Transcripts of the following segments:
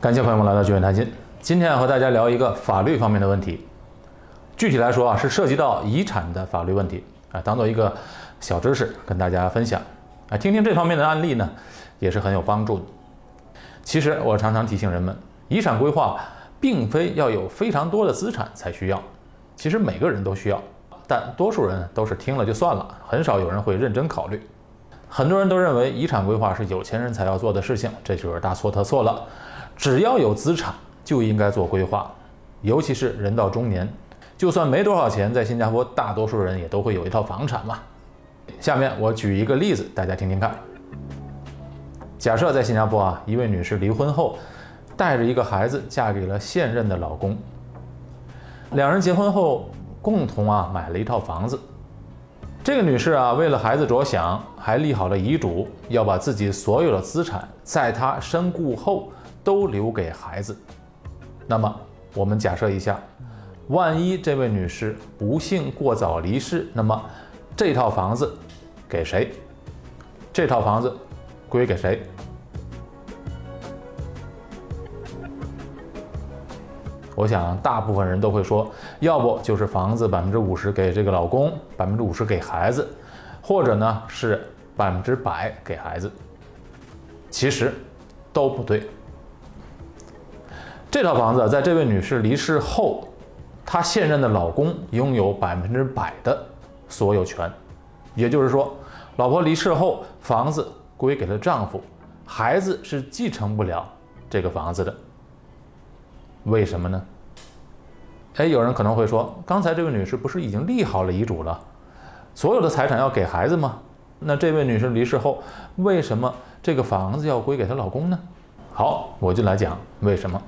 感谢朋友们来到聚远谈心。今天要和大家聊一个法律方面的问题，具体来说啊，是涉及到遗产的法律问题啊，当做一个小知识跟大家分享啊，听听这方面的案例呢，也是很有帮助的。其实我常常提醒人们，遗产规划并非要有非常多的资产才需要，其实每个人都需要，但多数人都是听了就算了，很少有人会认真考虑。很多人都认为遗产规划是有钱人才要做的事情，这就是大错特错了。只要有资产，就应该做规划，尤其是人到中年，就算没多少钱，在新加坡，大多数人也都会有一套房产嘛。下面我举一个例子，大家听听看。假设在新加坡啊，一位女士离婚后，带着一个孩子嫁给了现任的老公，两人结婚后共同啊买了一套房子。这个女士啊，为了孩子着想，还立好了遗嘱，要把自己所有的资产在她身故后。都留给孩子。那么，我们假设一下，万一这位女士不幸过早离世，那么这套房子给谁？这套房子归给谁？我想，大部分人都会说，要不就是房子百分之五十给这个老公，百分之五十给孩子，或者呢是百分之百给孩子。其实都不对。这套房子在这位女士离世后，她现任的老公拥有百分之百的所有权，也就是说，老婆离世后，房子归给了丈夫，孩子是继承不了这个房子的。为什么呢？哎，有人可能会说，刚才这位女士不是已经立好了遗嘱了，所有的财产要给孩子吗？那这位女士离世后，为什么这个房子要归给她老公呢？好，我就来讲为什么。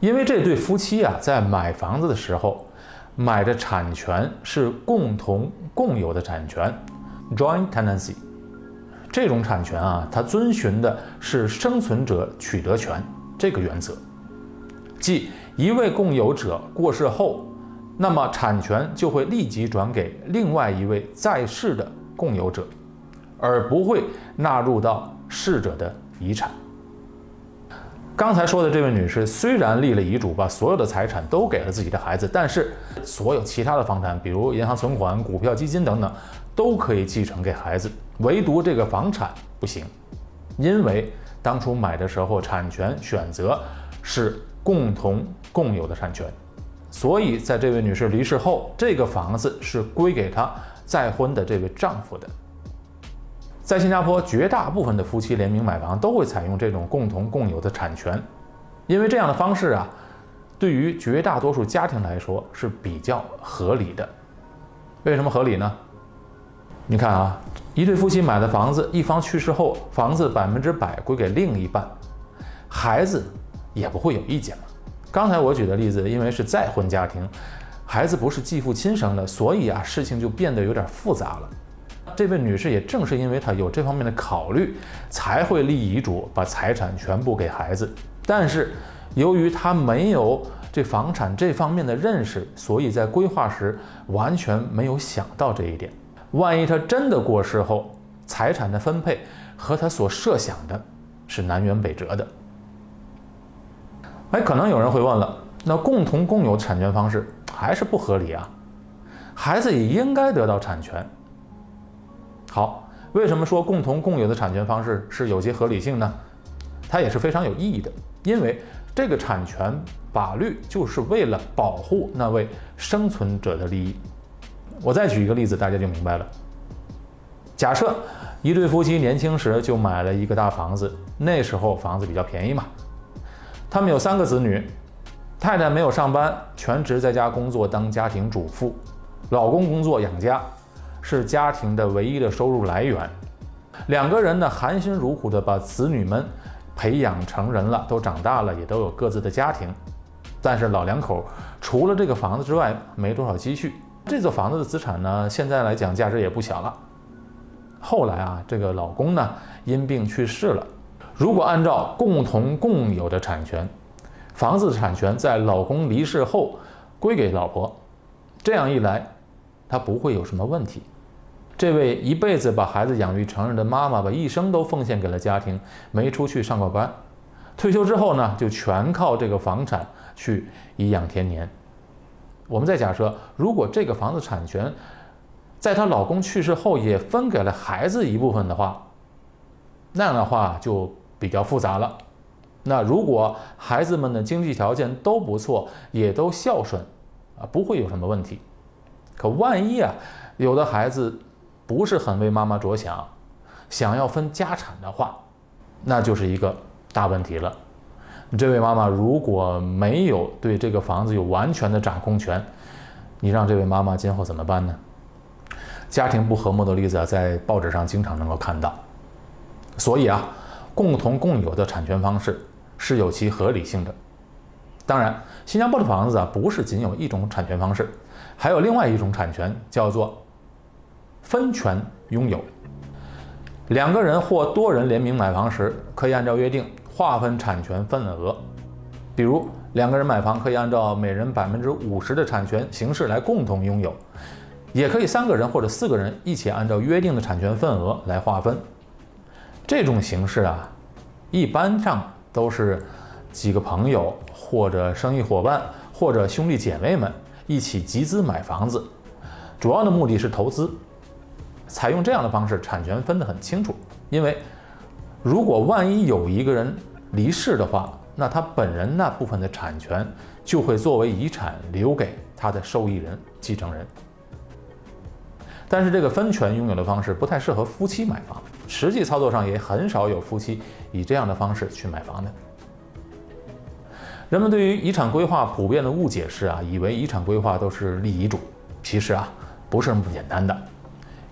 因为这对夫妻啊，在买房子的时候，买的产权是共同共有的产权 （joint tenancy）。这种产权啊，它遵循的是生存者取得权这个原则，即一位共有者过世后，那么产权就会立即转给另外一位在世的共有者，而不会纳入到逝者的遗产。刚才说的这位女士虽然立了遗嘱，把所有的财产都给了自己的孩子，但是所有其他的房产，比如银行存款、股票、基金等等，都可以继承给孩子，唯独这个房产不行，因为当初买的时候产权选择是共同共有的产权，所以在这位女士离世后，这个房子是归给她再婚的这位丈夫的。在新加坡，绝大部分的夫妻联名买房都会采用这种共同共有的产权，因为这样的方式啊，对于绝大多数家庭来说是比较合理的。为什么合理呢？你看啊，一对夫妻买的房子，一方去世后，房子百分之百归给另一半，孩子也不会有意见嘛。刚才我举的例子，因为是再婚家庭，孩子不是继父亲生的，所以啊，事情就变得有点复杂了。这位女士也正是因为她有这方面的考虑，才会立遗嘱把财产全部给孩子。但是，由于她没有这房产这方面的认识，所以在规划时完全没有想到这一点。万一她真的过世后，财产的分配和她所设想的是南辕北辙的。哎，可能有人会问了，那共同共有产权方式还是不合理啊？孩子也应该得到产权。好，为什么说共同共有的产权方式是有些合理性呢？它也是非常有意义的，因为这个产权法律就是为了保护那位生存者的利益。我再举一个例子，大家就明白了。假设一对夫妻年轻时就买了一个大房子，那时候房子比较便宜嘛。他们有三个子女，太太没有上班，全职在家工作当家庭主妇，老公工作养家。是家庭的唯一的收入来源，两个人呢含辛茹苦的把子女们培养成人了，都长大了，也都有各自的家庭。但是老两口除了这个房子之外，没多少积蓄。这座房子的资产呢，现在来讲价值也不小了。后来啊，这个老公呢因病去世了。如果按照共同共有的产权，房子的产权在老公离世后归给老婆，这样一来。他不会有什么问题。这位一辈子把孩子养育成人的妈妈，把一生都奉献给了家庭，没出去上过班，退休之后呢，就全靠这个房产去颐养天年。我们再假设，如果这个房子产权在她老公去世后也分给了孩子一部分的话，那样的话就比较复杂了。那如果孩子们的经济条件都不错，也都孝顺，啊，不会有什么问题。可万一啊，有的孩子不是很为妈妈着想，想要分家产的话，那就是一个大问题了。这位妈妈如果没有对这个房子有完全的掌控权，你让这位妈妈今后怎么办呢？家庭不和睦的例子啊，在报纸上经常能够看到。所以啊，共同共有的产权方式。是有其合理性的。当然，新加坡的房子啊，不是仅有一种产权方式，还有另外一种产权叫做分权拥有。两个人或多人联名买房时，可以按照约定划分产权份额。比如，两个人买房可以按照每人百分之五十的产权形式来共同拥有，也可以三个人或者四个人一起按照约定的产权份额来划分。这种形式啊，一般上。都是几个朋友或者生意伙伴或者兄弟姐妹们一起集资买房子，主要的目的是投资。采用这样的方式，产权分得很清楚。因为如果万一有一个人离世的话，那他本人那部分的产权就会作为遗产留给他的受益人、继承人。但是这个分权拥有的方式不太适合夫妻买房，实际操作上也很少有夫妻以这样的方式去买房的。人们对于遗产规划普遍的误解是啊，以为遗产规划都是立遗嘱，其实啊不是那么简单的，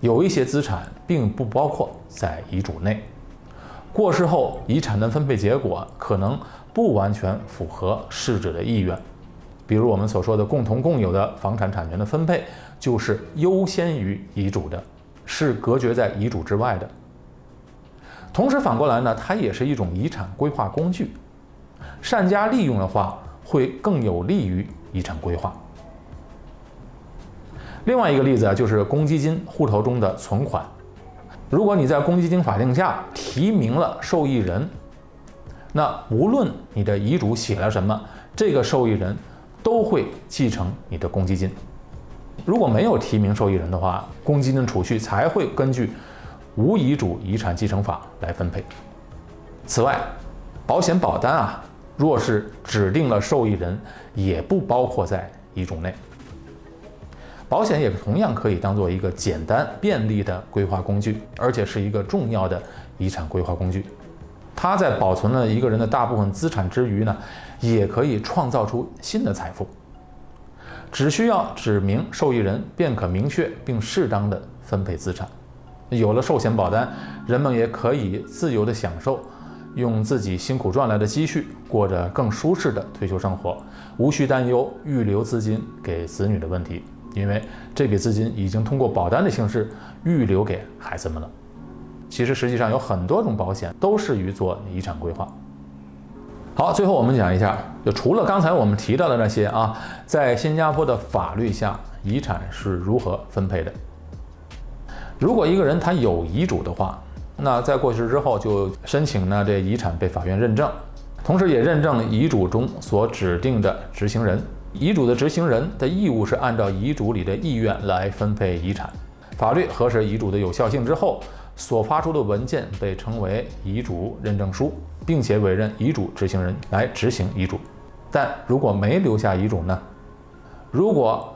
有一些资产并不包括在遗嘱内，过世后遗产的分配结果可能不完全符合逝者的意愿。比如我们所说的共同共有的房产产权的分配，就是优先于遗嘱的，是隔绝在遗嘱之外的。同时反过来呢，它也是一种遗产规划工具，善加利用的话，会更有利于遗产规划。另外一个例子啊，就是公积金户头中的存款，如果你在公积金法定下提名了受益人，那无论你的遗嘱写了什么，这个受益人。都会继承你的公积金。如果没有提名受益人的话，公积金储蓄才会根据无遗嘱遗产继承法来分配。此外，保险保单啊，若是指定了受益人，也不包括在遗嘱内。保险也同样可以当做一个简单便利的规划工具，而且是一个重要的遗产规划工具。它在保存了一个人的大部分资产之余呢，也可以创造出新的财富。只需要指明受益人，便可明确并适当的分配资产。有了寿险保单，人们也可以自由的享受，用自己辛苦赚来的积蓄，过着更舒适的退休生活，无需担忧预留资金给子女的问题，因为这笔资金已经通过保单的形式预留给孩子们了。其实实际上有很多种保险都适于做遗产规划。好，最后我们讲一下，就除了刚才我们提到的那些啊，在新加坡的法律下，遗产是如何分配的。如果一个人他有遗嘱的话，那在过去之后就申请呢，这遗产被法院认证，同时也认证遗嘱中所指定的执行人。遗嘱的执行人的义务是按照遗嘱里的意愿来分配遗产。法律核实遗嘱的有效性之后。所发出的文件被称为遗嘱认证书，并且委任遗嘱执行人来执行遗嘱。但如果没留下遗嘱呢？如果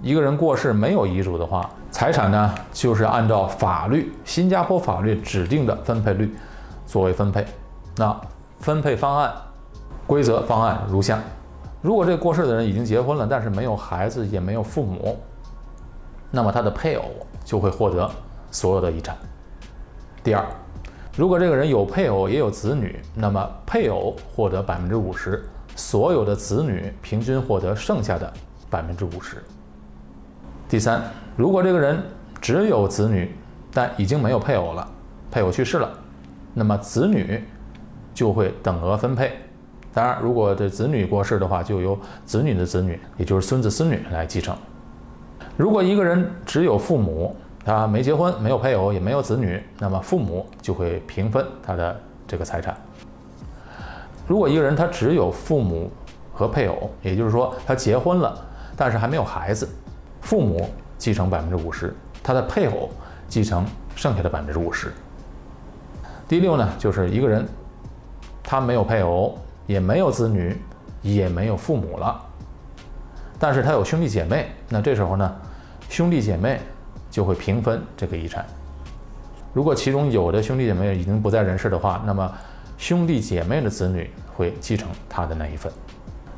一个人过世没有遗嘱的话，财产呢就是按照法律新加坡法律指定的分配率作为分配。那分配方案规则方案如下：如果这过世的人已经结婚了，但是没有孩子也没有父母，那么他的配偶就会获得所有的遗产。第二，如果这个人有配偶也有子女，那么配偶获得百分之五十，所有的子女平均获得剩下的百分之五十。第三，如果这个人只有子女，但已经没有配偶了，配偶去世了，那么子女就会等额分配。当然，如果这子女过世的话，就由子女的子女，也就是孙子孙女来继承。如果一个人只有父母，他没结婚，没有配偶，也没有子女，那么父母就会平分他的这个财产。如果一个人他只有父母和配偶，也就是说他结婚了，但是还没有孩子，父母继承百分之五十，他的配偶继承剩下的百分之五十。第六呢，就是一个人他没有配偶，也没有子女，也没有父母了，但是他有兄弟姐妹，那这时候呢，兄弟姐妹就会平分这个遗产。如果其中有的兄弟姐妹已经不在人世的话，那么兄弟姐妹的子女会继承他的那一份。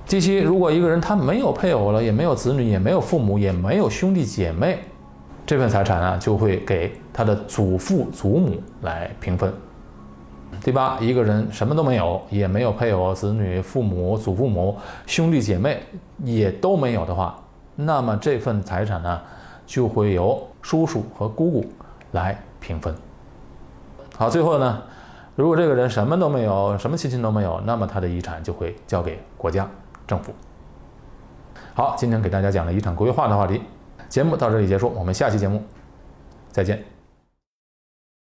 第七，如果一个人他没有配偶了，也没有子女，也没有父母，也没有兄弟姐妹，这份财产啊就会给他的祖父祖母来平分。第八，一个人什么都没有，也没有配偶、子女、父母、祖父母、兄弟姐妹也都没有的话，那么这份财产呢就会由叔叔和姑姑来平分。好，最后呢，如果这个人什么都没有，什么亲戚都没有，那么他的遗产就会交给国家政府。好，今天给大家讲了遗产规划的话题，节目到这里结束，我们下期节目再见。